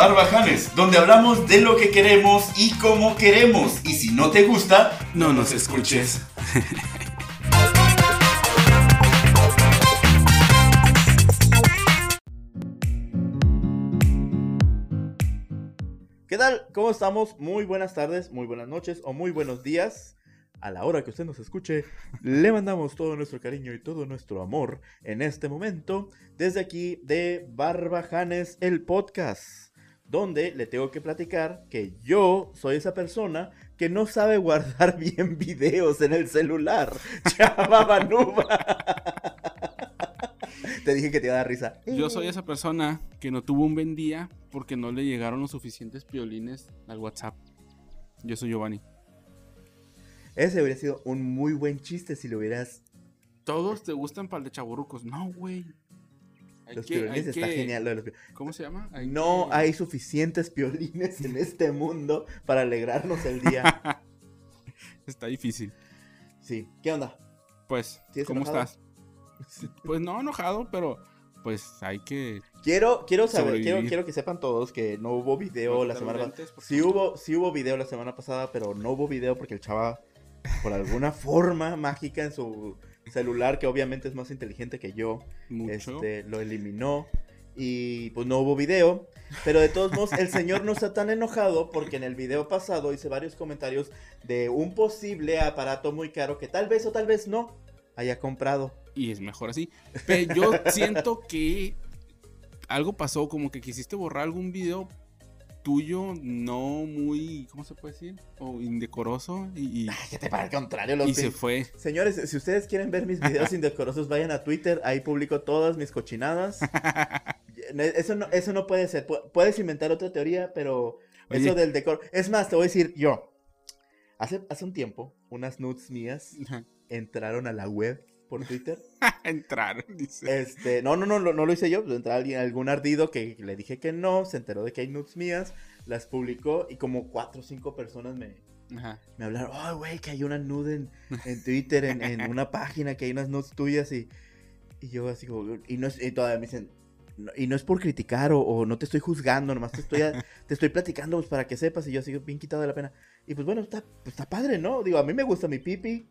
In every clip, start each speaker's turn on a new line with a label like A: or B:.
A: Barbajanes, donde hablamos de lo que queremos y cómo queremos. Y si no te gusta,
B: no nos escuches.
C: ¿Qué tal? ¿Cómo estamos? Muy buenas tardes, muy buenas noches o muy buenos días. A la hora que usted nos escuche, le mandamos todo nuestro cariño y todo nuestro amor en este momento desde aquí de Barbajanes el podcast, donde le tengo que platicar que yo soy esa persona que no sabe guardar bien videos en el celular. Chava Te dije que te iba a dar risa.
B: Yo soy esa persona que no tuvo un buen día porque no le llegaron los suficientes piolines al WhatsApp. Yo soy Giovanni.
C: Ese habría sido un muy buen chiste si lo hubieras.
B: Todos te gustan para el de chaburrucos. No, güey.
C: Los piolines está genial.
B: ¿Cómo se llama?
C: no hay suficientes piolines en este mundo para alegrarnos el día.
B: está difícil.
C: Sí. ¿Qué onda?
B: Pues, ¿cómo estás? Pues no enojado, pero pues hay que.
C: Quiero, quiero saber, quiero, quiero, que sepan todos que no hubo video la semana pasada. Sí hubo, sí hubo video la semana pasada, pero no hubo video porque el chava por alguna forma mágica en su celular, que obviamente es más inteligente que yo, este, lo eliminó y pues no hubo video. Pero de todos modos, el señor no está tan enojado porque en el video pasado hice varios comentarios de un posible aparato muy caro que tal vez o tal vez no haya comprado.
B: Y es mejor así. Pero yo siento que algo pasó, como que quisiste borrar algún video tuyo no muy, ¿cómo se puede decir? O indecoroso y...
C: Ay, que te para el contrario, lo
B: Y se fue.
C: Señores, si ustedes quieren ver mis videos indecorosos, vayan a Twitter, ahí publico todas mis cochinadas. eso, no, eso no puede ser. Puedes inventar otra teoría, pero eso del decoro... Es más, te voy a decir yo. Hace, hace un tiempo, unas nudes mías entraron a la web por Twitter.
B: Entraron, dice.
C: Este, no, no, no, no, lo hice yo. Entró alguien, algún ardido que le dije que no, se enteró de que hay nudes mías, las publicó y como cuatro o cinco personas me, me hablaron, oh, güey, que hay una nude en, en Twitter, en, en, una página, que hay unas nudes tuyas y, y yo así como, y, no, y todavía me dicen, y no es por criticar o, no te estoy juzgando, nomás te estoy, te estoy platicando pues, para que sepas y yo sigo bien quitado de la pena. Y pues bueno, está, pues, está padre, ¿no? Digo, a mí me gusta mi pipi,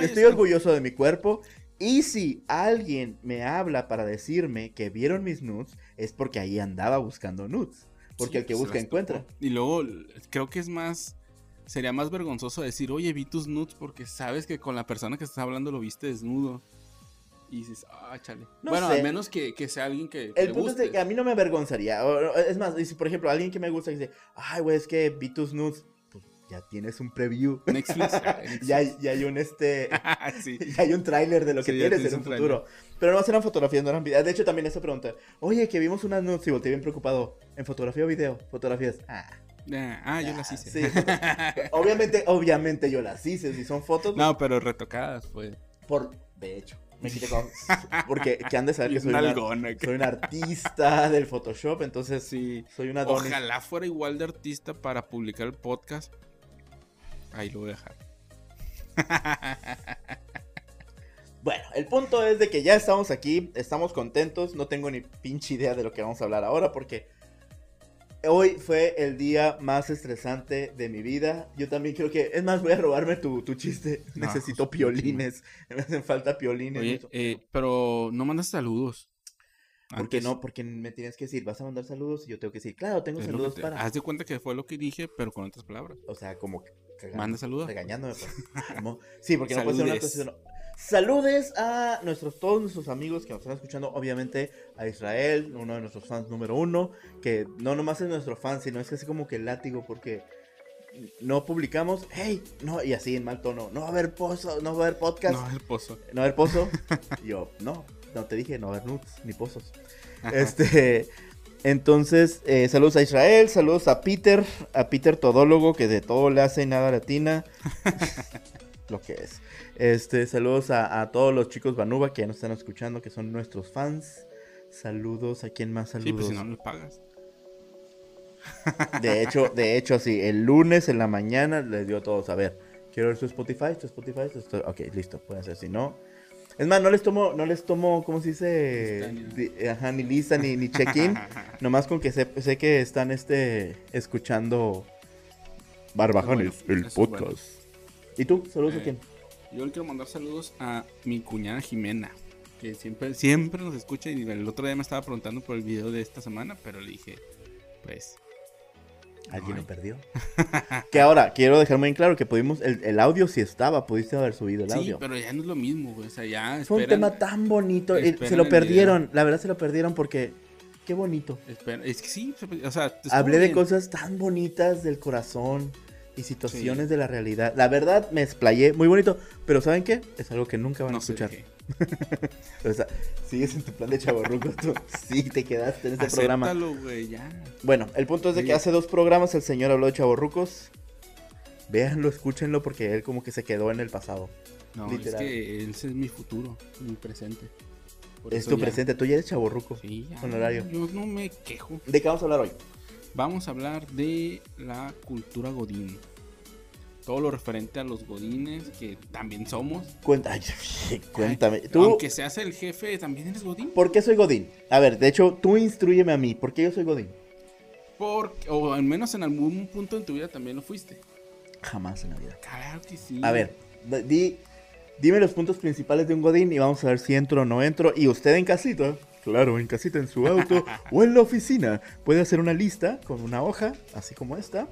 C: Estoy orgulloso de mi cuerpo. Y si alguien me habla para decirme que vieron mis nudes, es porque ahí andaba buscando nudes. Porque el que busca encuentra.
B: Y luego creo que es más. Sería más vergonzoso decir, oye, vi tus nudes porque sabes que con la persona que estás hablando lo viste desnudo. Y dices, ah, chale. bueno, al menos que, sea alguien que.
C: El punto es que a mí no me avergonzaría. Es más, si por ejemplo alguien que me gusta dice, ay, güey, es que vi tus nudes ya tienes un preview.
B: Netflix.
C: ya, ya, hay un este. Ya hay un tráiler de lo que tienes en un futuro. Pero no eran fotografías, no eran videos. De hecho, también esa pregunta. Oye, que vimos unas nudes y volteé bien preocupado. ¿En fotografía o video? Fotografías. Ah.
B: Ah, yo las hice.
C: obviamente, obviamente yo las hice. Si son fotos.
B: No, pero retocadas, pues.
C: Por. De hecho. Me quité con. Porque que han de saber que soy, una, soy un artista del Photoshop, entonces sí, soy una
B: Ojalá fuera igual de artista para publicar el podcast, Ahí lo voy a dejar.
C: Bueno, el punto es de que ya estamos aquí, estamos contentos, no tengo ni pinche idea de lo que vamos a hablar ahora porque hoy fue el día más estresante de mi vida. Yo también creo que, es más, voy a robarme tu, chiste. Necesito pues, piolines, me hacen falta piolines.
B: Oye, eh, pero no mandas saludos.
C: ¿Por qué no? Porque me tienes que decir, vas a mandar saludos y yo tengo que decir, claro, tengo saludos para.
B: Haz de cuenta que fue lo que dije, pero con otras palabras.
C: O sea, como
B: Manda saludos.
C: Regañándome. Pues. sí, porque no puede ser una cosa. Saludes a nuestros, todos nuestros amigos que nos están escuchando, obviamente a Israel, uno de nuestros fans número uno, que no nomás es nuestro fan, sino es que así como que el látigo, porque no publicamos, hey, no, y así en mal tono, no va a haber pozo, no va a haber podcast. No
B: va a haber pozo.
C: No va a haber pozo. yo, no, no te dije, no haber nudes ni pozos. Este, entonces, eh, saludos a Israel, saludos a Peter, a Peter Todólogo, que de todo le hace nada latina. lo que es. Este, saludos a, todos los chicos Banuba que ya nos están escuchando, que son nuestros fans. Saludos a quien más saludos. Sí,
B: pues si no nos pagas.
C: De hecho, de hecho, sí, el lunes en la mañana les dio a todos, a ver, quiero ver su Spotify, su Spotify, Ok, listo, pueden hacer, si no. Es más, no les tomo, no les tomo, ¿cómo se dice? ajá, ni lista, ni, ni check-in. nomás con que sé, sé, que están este escuchando Barbajanes, el podcast. ¿Y tú? ¿Saludos a eh, quién?
B: Yo le quiero mandar saludos a mi cuñada Jimena, que siempre, siempre nos escucha y el otro día me estaba preguntando por el video de esta semana, pero le dije, pues...
C: Alguien lo perdió. que ahora, quiero dejar muy claro que pudimos, el, audio sí estaba, pudiste haber subido el audio.
B: Sí, pero ya no es lo mismo, güey. O sea, ya
C: Fue un tema tan bonito. se lo perdieron, la verdad se lo perdieron porque qué bonito.
B: es que sí, o sea,
C: hablé de cosas tan bonitas del corazón y situaciones de la realidad. La verdad me explayé muy bonito, pero ¿saben qué? Es algo que nunca van a escuchar. o sea, sigues en tu plan de chaborrucos tú. Sí, te quedaste en este programa.
B: ya.
C: Bueno, el punto es de que hace dos programas el señor habló de chaborrucos. Véanlo, escúchenlo porque él como que se quedó en el pasado.
B: No, es que ese es mi futuro, mi presente.
C: es tu presente, tú ya eres chaborruco.
B: Sí,
C: ya. Con horario.
B: Yo no me quejo.
C: ¿De qué vamos a hablar hoy?
B: Vamos a hablar de la cultura godín todo lo referente a los godines, que también somos.
C: Cuéntame, cuéntame.
B: Aunque seas el jefe, ¿también eres godín?
C: ¿Por qué soy godín? A ver, de hecho, tú instruyeme a mí. ¿Por qué yo soy godín?
B: Porque, o al menos en algún punto en tu vida también lo fuiste.
C: Jamás en la vida.
B: Claro que sí.
C: A ver, di, dime los puntos principales de un godín y vamos a ver si entro o no entro. Y usted en casita, claro, en casita, en su auto o en la oficina, puede hacer una lista con una hoja, así como esta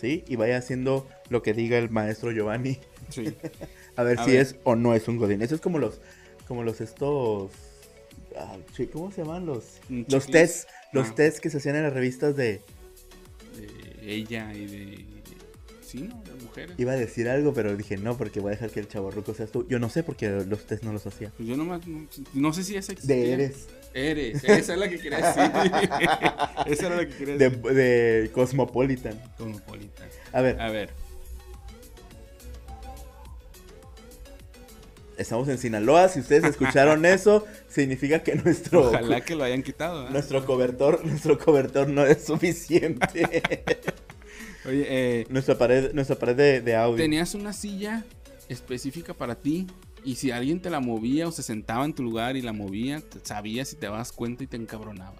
C: ¿sí? Y vaya haciendo lo que diga el maestro Giovanni.
B: Sí.
C: a ver si es o no es un godín. Eso es como los, como los estos, ah, ¿cómo se llaman los, los test, los ah. test que se hacían en las revistas de,
B: de ella y de,
C: Iba a decir algo, pero dije no porque voy a dejar que el chaborruco seas tú. Yo no sé porque los test no los hacía.
B: Pues yo no, no sé si es
C: De eres.
B: Eres, esa es la que quería decir. esa era la que quería
C: decir. De, de Cosmopolitan.
B: Cosmopolitan.
C: A ver.
B: A ver.
C: Estamos en Sinaloa, si ustedes escucharon eso, significa que nuestro
B: Ojalá que lo hayan quitado.
C: ¿eh? Nuestro cobertor, nuestro cobertor no es suficiente.
B: Oye, eh,
C: nuestra pared, nuestra pared de, de audio.
B: Tenías una silla específica para ti y si alguien te la movía o se sentaba en tu lugar y la movía, sabías si te dabas cuenta y te encabronaba.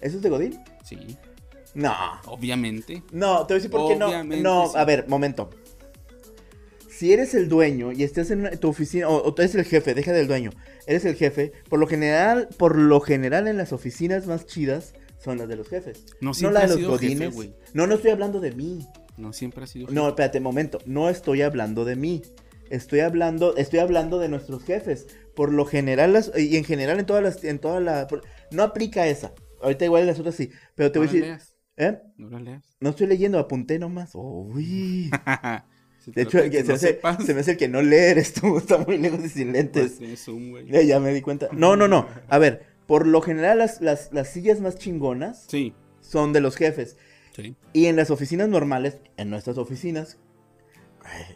C: ¿Eso es de Godín?
B: Sí.
C: No.
B: Obviamente.
C: No, te voy a decir por qué no. No, a ver, momento. Si eres el dueño y estás en tu oficina, o, tú eres el jefe, deja del dueño, eres el jefe, por lo general, por lo general en las oficinas más chidas son las de los jefes.
B: No, no la de los godines.
C: no, no estoy hablando de mí.
B: No siempre ha sido
C: jefe. No, espérate, momento. No estoy hablando de mí. Estoy hablando, estoy hablando de nuestros jefes. Por lo general, y en general en todas las, en toda la, no aplica esa. Ahorita igual las otras sí, pero te voy a decir. ¿Eh?
B: No lo leas.
C: No estoy leyendo, apunté nomás. Uy. de hecho, se, me hace, el que no leer esto está muy lejos y sin lentes.
B: Pues
C: ya me di cuenta. No, no, no. A ver, por lo general las, las, las sillas más chingonas
B: sí.
C: son de los jefes.
B: Sí.
C: Y en las oficinas normales, en nuestras oficinas,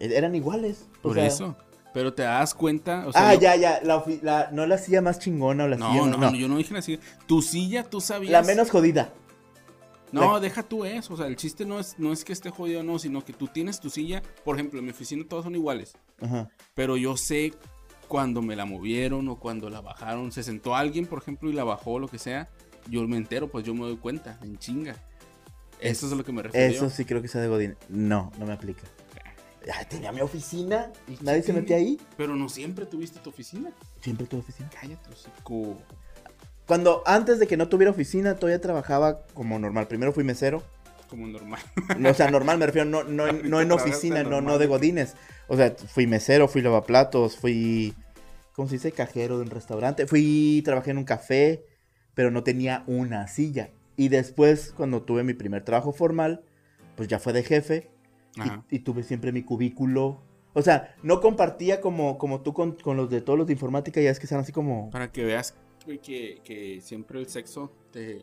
C: eran iguales.
B: Por eso. Pero te das cuenta. O sea,
C: ah, ya, ya. La, no la silla más chingona o la
B: no,
C: silla.
B: No, no, yo no dije la silla. Tu silla, tú sabías.
C: La menos jodida.
B: No, deja tú eso. O sea, el chiste no es, no es que esté jodido o no, sino que tú tienes tu silla. Por ejemplo, en mi oficina todas son iguales.
C: Ajá.
B: Pero yo sé cuando me la movieron o cuando la bajaron. Se sentó alguien, por ejemplo, y la bajó o lo que sea. Yo me entero, pues yo me doy cuenta, en chinga. Eso es a lo que me refiero.
C: Eso sí creo que sea de Godín. No, no me aplica tenía mi oficina y nadie se metía ahí.
B: Pero no siempre tuviste tu oficina.
C: Siempre tuve oficina.
B: Cállate, chico.
C: Cuando antes de que no tuviera oficina, todavía trabajaba como normal. Primero fui mesero.
B: Como normal.
C: o sea, normal me refiero, no, no, no en oficina, no, no de godines. O sea, fui mesero, fui lavaplatos, fui, ¿cómo se dice? Cajero de un restaurante. Fui, trabajé en un café, pero no tenía una silla. Y después, cuando tuve mi primer trabajo formal, pues ya fue de jefe y, tuve siempre mi cubículo. O sea, no compartía como, como tú con, los de todos los de informática, ya es que están así como...
B: Para que veas que, que siempre el sexo te,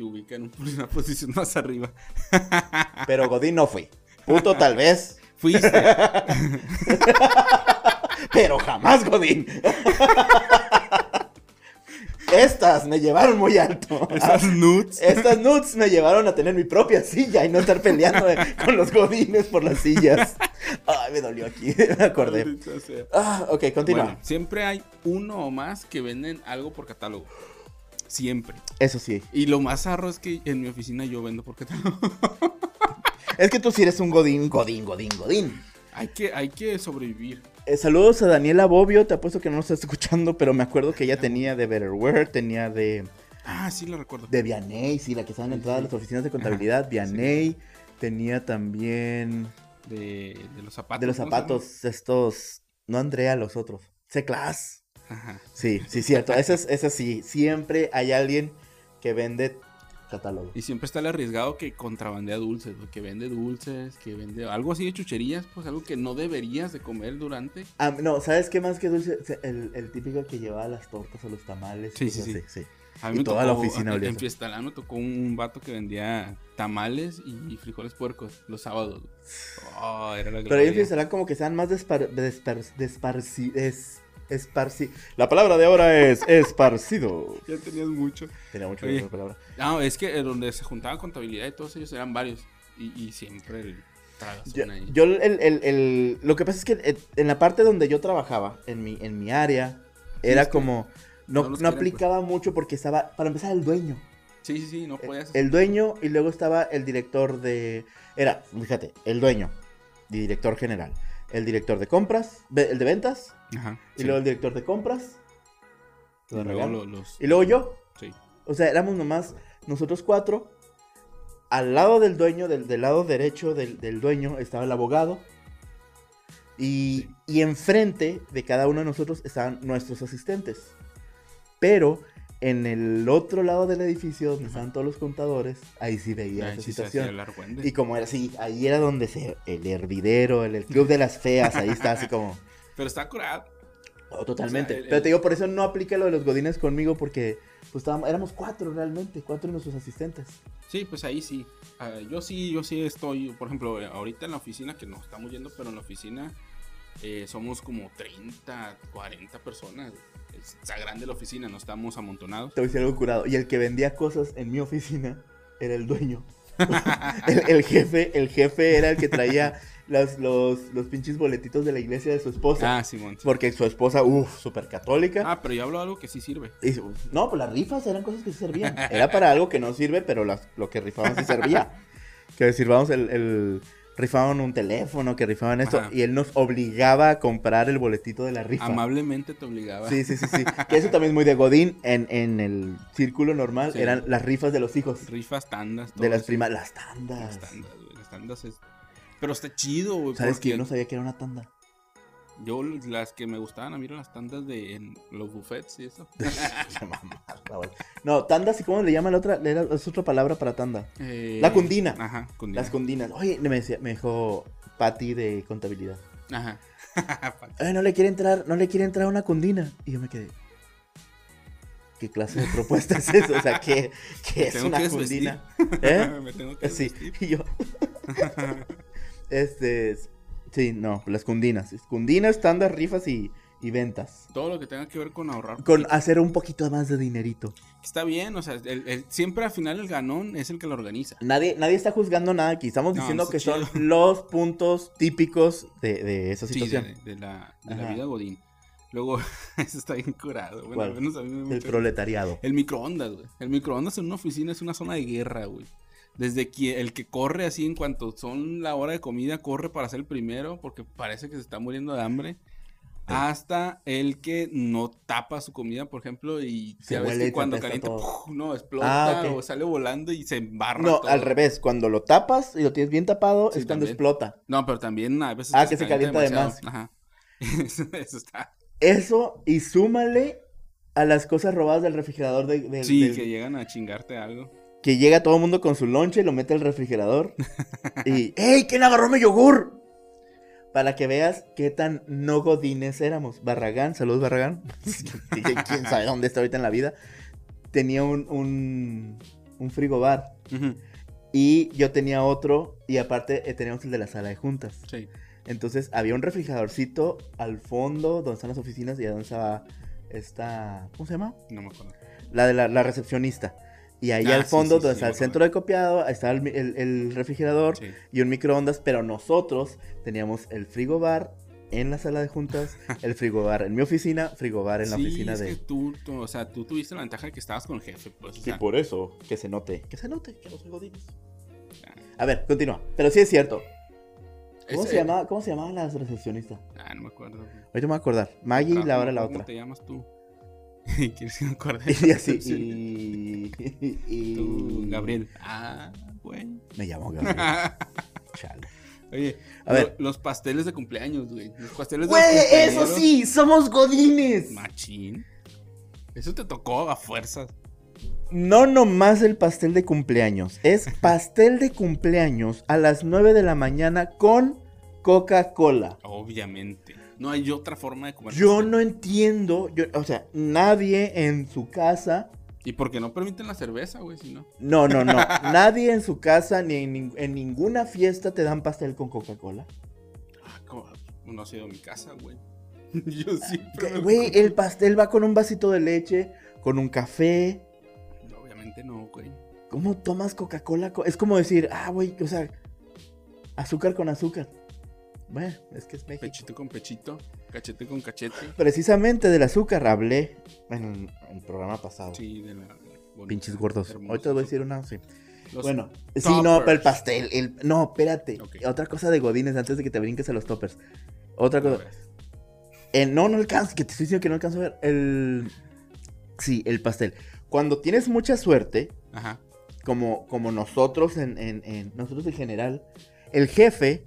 B: te ubica en una posición más arriba.
C: Pero Godín no fui. Puto tal vez.
B: Fuiste.
C: Pero jamás Godín. Estas me llevaron muy alto.
B: Estas nuts.
C: Estas nuts me llevaron a tener mi propia silla y no estar peleando con los godines por las sillas. Ay, me dolió aquí, me acordé. Ah, ok, continúa.
B: siempre hay uno o más que venden algo por catálogo. Siempre.
C: Eso sí.
B: Y lo más arro es que en mi oficina yo vendo por catálogo.
C: es que tú sí eres un godín, godín, godín, godín.
B: Hay que, hay que sobrevivir.
C: Eh, saludos a Daniela Bobbio, te apuesto que no lo estás escuchando, pero me acuerdo que ella tenía de Betterware, tenía de...
B: Ah, sí, la recuerdo.
C: De Vianey, sí, la que estaba en entrada de las oficinas de contabilidad. Vianey, tenía también...
B: De, los zapatos.
C: De los zapatos, estos... No Andrea, los otros. C-Class. Ajá. Sí, sí, cierto. Ese es, sí. Siempre hay alguien que vende catálogo.
B: Y siempre está el arriesgado que contrabandea dulces, que vende dulces, que vende algo así de chucherías, pues algo que no deberías de comer durante.
C: Ah, no, ¿sabes qué más que dulce? El, el típico que llevaba las tortas o los tamales.
B: Sí, sí, sí. A mí me toda tocó, la oficina En, en me tocó un vato que vendía tamales y frijoles puercos los sábados.
C: Oh, era la Pero ahí en Fiestalán como que sean más despar, despar, desparci, esparci... La palabra de ahora es esparcido.
B: ya tenías mucho.
C: Tenía mucho
B: Oye, palabra. No, es que donde se juntaba contabilidad y todos ellos eran varios. Y, y siempre el
C: yo, yo el, el, el, lo que pasa es que eh, en la parte donde yo trabajaba, en mi, en mi área, era como... No, no, aplicaba pues. mucho porque estaba, para empezar, el dueño.
B: Sí, sí, sí, no podías.
C: El, dueño y luego estaba el director de... Era, fíjate, el dueño director general. El director de compras, el de ventas. Ajá, y luego el director de compras. Y luego, y luego yo. Sí. O sea, éramos nomás nosotros cuatro. Al lado del dueño, del, del lado derecho del, del, dueño, estaba el abogado. Y, y enfrente de cada uno de nosotros estaban nuestros asistentes. Pero en el otro lado del edificio donde estaban todos los contadores, ahí sí veía esa situación. Y como era así, ahí era donde se el hervidero, el, club de las feas, ahí está así como.
B: Pero está curado.
C: Oh, totalmente. Pero te digo, por eso no aplica lo de los godines conmigo, porque pues estábamos, éramos cuatro realmente, cuatro de nuestros asistentes.
B: Sí, pues ahí sí. Ah, yo sí, yo sí estoy, por ejemplo, ahorita en la oficina, que nos estamos yendo, pero en la oficina eh, somos como 30, 40 personas está grande la oficina, no estamos amontonados.
C: Te voy a decir algo curado. Y el que vendía cosas en mi oficina era el dueño. el, jefe, el jefe era el que traía los, los, los, pinches boletitos de la iglesia de su esposa.
B: Ah, Simón.
C: Porque su esposa, uff, súper católica.
B: Ah, pero yo hablo de algo que sí sirve.
C: no, pues las rifas eran cosas que sí servían. Era para algo que no sirve, pero las, lo que rifaban sí servía. que sirvamos el rifaban un teléfono, que rifaban esto, y él nos obligaba a comprar el boletito de la rifa.
B: Amablemente te obligaba.
C: Sí, sí, sí, sí. que eso también es muy de Godín. En, en el círculo normal eran las rifas de los hijos.
B: Rifas, tandas.
C: de las primas, las tandas.
B: Las tandas, güey. Las tandas es... Pero está chido, güey.
C: ¿Sabes que yo no sabía que era una tanda?
B: Yo las que me gustaban a mí eran las tandas de los buffets y eso.
C: no, tandas y cómo le llaman la otra, es otra palabra para tanda. Eh, la cundina. Ajá, cundina. Las cundinas. Oye, me decía, me dijo Patty de contabilidad. Ajá. no le quiere entrar, no le quiere entrar una cundina. Y yo me quedé. ¿Qué clase de propuesta es eso? O sea, ¿qué, qué es una cundina? ¿Eh? me tengo que sí, y yo. Este Sí, no, las cundinas. Cundinas, tandas, rifas y, ventas.
B: Todo lo que tenga que ver con ahorrar.
C: Con hacer un poquito más de dinerito.
B: Está bien, o sea, siempre al final el ganón es el que lo organiza.
C: Nadie, nadie está juzgando nada aquí. Estamos diciendo que son los puntos típicos de, esa situación.
B: Sí, de, la, vida Godín. Luego, eso está bien curado.
C: Bueno, al menos a mí me El proletariado.
B: El microondas, güey. El microondas en una oficina es una zona de guerra, güey. Desde que el que corre así en cuanto son la hora de comida, corre para ser el primero porque parece que se está muriendo de hambre. Hasta el que no tapa su comida, por ejemplo, y se que cuando calienta, no, explota ah, o sale volando y se embarra.
C: No, al revés, cuando lo tapas y lo tienes bien tapado, es cuando explota.
B: No, pero también a veces.
C: Ah, que se calienta, además. Ajá. Eso, está. Eso, y súmale a las cosas robadas del refrigerador de,
B: Sí, que llegan a chingarte algo
C: que llega todo el mundo con su lonche, lo mete al refrigerador y ¡Ey! ¿Quién agarró mi yogur? Para que veas qué tan no godines éramos. Barragán, saludos Barragán. Quién sabe dónde está ahorita en la vida. Tenía un, un, un frigobar. Y yo tenía otro. Y aparte eh, teníamos el de la sala de juntas. Sí. Entonces había un refrigeradorcito al fondo donde están las oficinas y donde estaba esta. ¿Cómo se llama?
B: No me acuerdo.
C: La de la recepcionista. Y ahí
B: Ah,
C: al fondo,
B: sí,
C: donde
B: sí,
C: está el centro de copiado, está el, el- el refrigerador
B: Sí.
C: y un microondas, pero nosotros teníamos el frigobar en la sala de juntas, el frigobar en mi oficina, frigobar en la
B: Sí,
C: oficina
B: es
C: de...
B: que tú, tú, o sea, tú tuviste la ventaja de que estabas con el jefe, pues, o
C: Sí,
B: sea,
C: por eso, que se note, que se note, que no soy godines.
B: Ah.
C: A ver, continúa, pero sí es cierto. ¿Cómo, se, llamaba, ¿Cómo se llamaban las recepcionistas?
B: Ah, no me acuerdo.
C: Ahorita me voy a acordar. Maggie y la hora la otra.
B: ¿Cómo te llamas tú? ¿Quieres que me acuerde?
C: Y así,
B: Sí.
C: y... y-
B: Tú, Gabriel. Ah, güey.
C: Me llamo Gabriel. Chale.
B: Oye,
C: A ver.
B: lo- los pasteles de cumpleaños, güey. Los pasteles de
C: Güey,
B: los
C: eso sí, somos godines.
B: Machín. Eso te tocó a fuerzas.
C: No nomás el pastel de cumpleaños, es pastel de cumpleaños a las 9 de la mañana con Coca-Cola.
B: Obviamente. No hay otra forma de comer.
C: Yo no entiendo, yo, o sea, nadie en su casa,
B: ¿Y por qué no permiten la cerveza, güey? Si no.
C: no, no, no, nadie en su casa ni en, nin- en ninguna fiesta te dan pastel con Coca-Cola.
B: Ah. No ha sido mi casa, güey. Yo siempre.
C: Güey, el pastel va con un vasito de leche, con un café.
B: Obviamente no, güey.
C: ¿Cómo tomas Coca-Cola? co- Es como decir, ah, güey, o sea, azúcar con azúcar. Bueno, es que es México.
B: Pechito con pechito, cachete con cachete.
C: Precisamente del azúcar hablé en el programa pasado.
B: Sí, de la. bonita,
C: Pinches gordos. Ahorita voy a decir una, sí.
B: Los-
C: Bueno, sí, no, pero el pastel. El... No, espérate. Otra cosa de Godines antes de que te brinques a los toppers. Otra cosa. Eh, no, no alcanzo, que te estoy diciendo que no alcanzo a ver. El. Sí, el pastel. Cuando tienes mucha suerte,
B: Ajá.
C: como, como nosotros en, en- en- nosotros en general, el jefe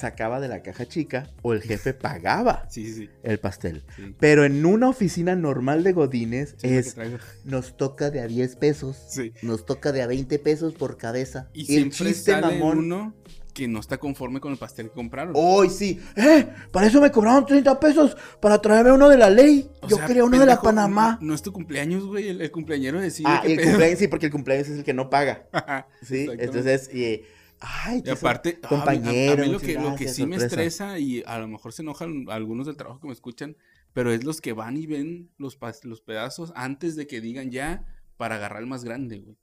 C: sacaba de la caja chica o el jefe pagaba
B: Sí, sí, sí.
C: el pastel.
B: sí.
C: Pero en una oficina normal de Godines
B: es
C: nos toca de a 10 pesos,
B: Sí.
C: nos toca de a 20 pesos por cabeza.
B: Y
C: el
B: siempre
C: chiste
B: sale
C: mamón.
B: uno que no está conforme con el pastel que compraron.
C: Hoy sí. ¡Eh! Para eso me cobraron 30 pesos. Para traerme uno de la ley.
B: O
C: Yo
B: sea,
C: quería uno de la Panamá.
B: No, no es tu cumpleaños, güey. El, el cumpleañero decide
C: ah, el
B: pedo.
C: cumpleaños, sí, porque el cumpleaños es el que no paga. Sí, entonces, y, ay,
B: Y aparte, a mí- a-
C: compañero.
B: a, mí lo que, lo que
C: gracias,
B: sí me estresa y a lo mejor se enojan algunos del trabajo que me escuchan, pero es los que van y ven los, los pedazos antes de que digan ya para agarrar el más grande, güey.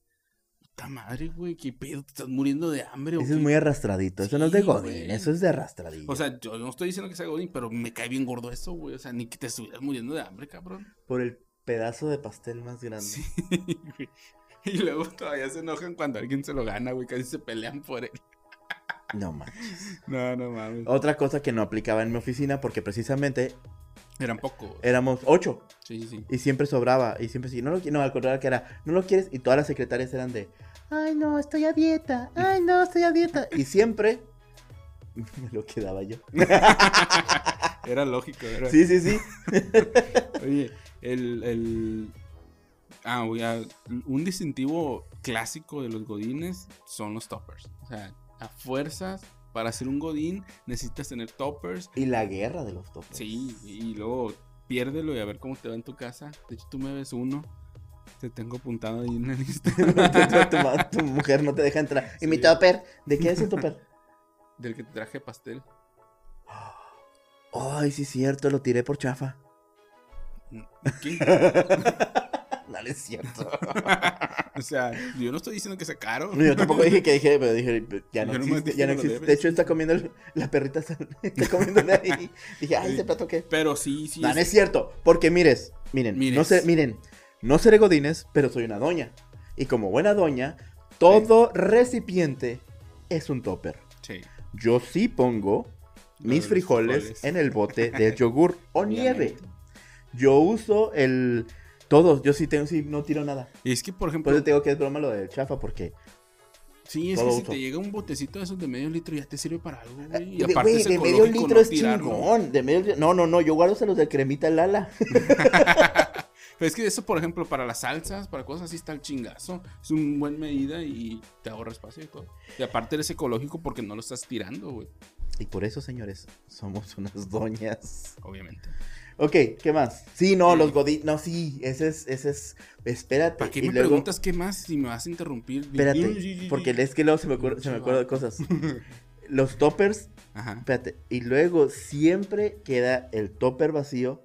B: Puta madre, güey, qué pedo, te estás muriendo de hambre.
C: Eso es muy arrastradito. Eso no es de Godín,
B: güey.
C: eso es de arrastradito.
B: O sea, yo no estoy diciendo que sea Godín, pero me cae bien gordo eso, güey. O sea, ni que te estuvieras muriendo de hambre, cabrón.
C: por el pedazo de pastel más grande.
B: Sí, güey. Y luego todavía se enojan cuando alguien se lo gana, güey. Casi se pelean por él.
C: No man.
B: No, no mames.
C: Otra cosa que no aplicaba en mi oficina porque precisamente
B: Eran pocos.
C: éramos ocho
B: Sí, sí, sí.
C: y siempre sobraba y siempre sí, no lo qui- no, al contrario que era, no lo quieres y todas las secretarias eran de, ay no, estoy a dieta, ay no, estoy a dieta y siempre me lo quedaba yo.
B: Era lógico, era.
C: Sí, sí, sí.
B: Oye, el, el... Ah, güey, ah, un distintivo clásico de los godines son los toppers. O sea, a fuerzas, para ser un godín necesitas tener toppers.
C: Y la guerra de los topos.
B: Sí, y luego piérdelo y a ver cómo te va en tu casa. De hecho, tú me ves uno. Te tengo apuntado ahí en la lista.
C: tu, tu mujer no te deja entrar. Y mi topper, ¿de qué es el topper?
B: Del que te traje pastel.
C: Ay, sí es cierto, lo tiré por chafa.
B: ¿Qué?
C: No, no es cierto.
B: o sea, yo no estoy diciendo que sea caro.
C: Yo tampoco dije que dije, pero dije, ya no existe, ya no existe. De hecho, está comiendo el- la perrita, está está comiendo de ahí. Dije, ay, ese plato qué.
B: Pero sí, sí.
C: No, no
B: es-
C: es cierto, porque mires, miren,
B: Mires.
C: no sé, miren, no seré godines, pero soy una doña. Y como buena doña, todo recipiente es un topper.
B: Sí.
C: Yo sí pongo mis frijoles,
B: frijoles.
C: en el bote de yogur o nieve. Yo uso el todos, yo sí tengo, sí, no tiro nada.
B: Y es que, por ejemplo,
C: Por eso te digo que es broma lo del chafa, porque
B: sí, es que si te llega un botecito de esos de medio litro ya te sirve para algo, güey. Y
C: de,
B: aparte es
C: de medio litro
B: no
C: es
B: tirarlo.
C: chingón. De medio, no, no, no, yo guardo los de cremita Lala.
B: Pero es que eso, por ejemplo, para las salsas, para cosas así está el chingazo. Es un buen medida y te ahorra espacio y todo. Y aparte eres ecológico porque no lo estás tirando, güey.
C: Y por eso, señores, somos unas doñas.
B: Obviamente.
C: Ok, ¿qué más? Sí, no,
B: Sí.
C: los godín, no, sí, ese es, ese es, espérate.
B: ¿Para qué
C: y
B: me
C: luego-
B: preguntas qué más si me vas a interrumpir?
C: Espérate,
B: Sí, sí, sí,
C: porque
B: sí.
C: es que luego se me, ocurre- se me acuerdo de cosas. Los toppers,
B: Ajá.
C: espérate, y luego siempre queda el topper vacío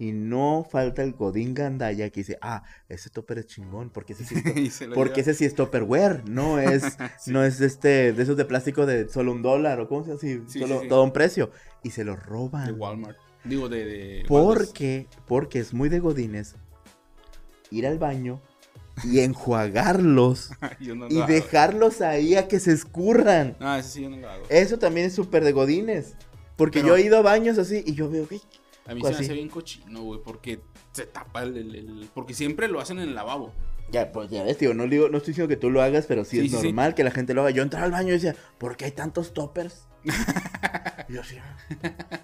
C: Y no falta el Godín Gandaya que dice, ah, ese topper es chingón, porque ese sí es, porque ese sí es topperware, no es, no es este, de esos de plástico de solo un dólar, o cómo se llama así, solo todo un precio. Y se lo roban.
B: De Walmart. Digo, de... de
C: porque, porque es muy de Godines ir al baño y enjuagarlos y dejarlos ahí a que se escurran.
B: Ah, eso sí yo no lo hago.
C: Eso también es súper de godines. Porque yo he ido a baños así y yo veo.
B: A mí se me hace bien cochino, güey, porque se tapa el, Porque siempre lo hacen en el lavabo.
C: Ya, pues ya ves, tío, no, digo, no estoy diciendo que tú lo hagas, pero sí, es normal que la gente lo haga. Yo entraba al baño y decía, ¿por qué hay tantos toppers? yo sí.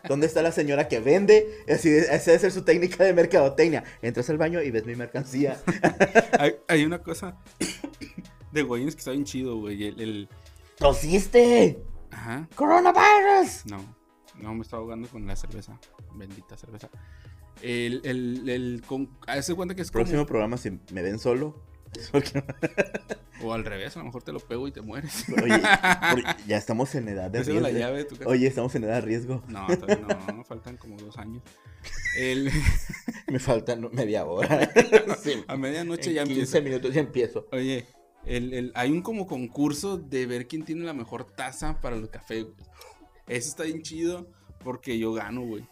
C: ¿Dónde está la señora que vende? Así, esa debe ser su técnica de mercadotecnia. Entras al baño y ves mi mercancía.
B: hay, una cosa de Goyens que está bien chido, güey. El, el...
C: ¡Tosiste!
B: Ajá.
C: ¡Coronavirus!
B: No. No, me estaba ahogando con la cerveza. Bendita cerveza. El, el, el, con, cuenta que es
C: Próximo programa, si me ven solo.
B: o al revés, a lo mejor te lo pego y te mueres.
C: Oye, ya estamos en edad de riesgo. Oye, estamos en edad de riesgo.
B: No, no, no, faltan como dos años. El...
C: me faltan media hora.
B: A medianoche ya
C: empiezo. 15 minutos ya empiezo.
B: Oye, el, el, hay un como concurso de ver quién tiene la mejor taza para el café. Eso está bien chido porque yo gano, güey.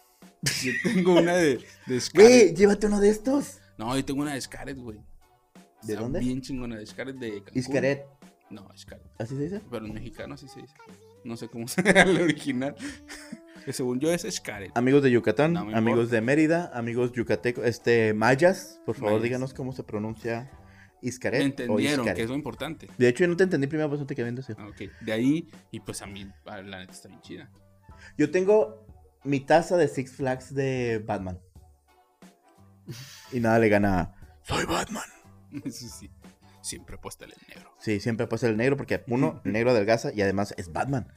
B: Yo tengo una de, de
C: Güey, llévate uno de estos.
B: No, yo tengo una de Scaret, güey.
C: ¿De dónde?
B: Bien chingona, de Scaret de
C: Cancún.
B: No, Scaret.
C: ¿Así se dice?
B: Pero en mexicano así se dice. No sé cómo se el original. Que según yo es Scaret.
C: Amigos de Yucatán, amigos de Mérida, amigos yucatecos, este, mayas, por favor díganos cómo se pronuncia Iscaret.
B: Me entendieron, que es lo importante.
C: De hecho, yo no te entendí primero, pues no te quedé viendo
B: Ah, ok, de ahí, y pues a mí, la neta está bien chida.
C: Yo tengo mi taza de Six Flags de Batman. y nada le gana. Soy Batman.
B: Eso sí. Siempre puesta el negro.
C: Sí, siempre puesta el negro porque uno, negro adelgaza y además es Batman.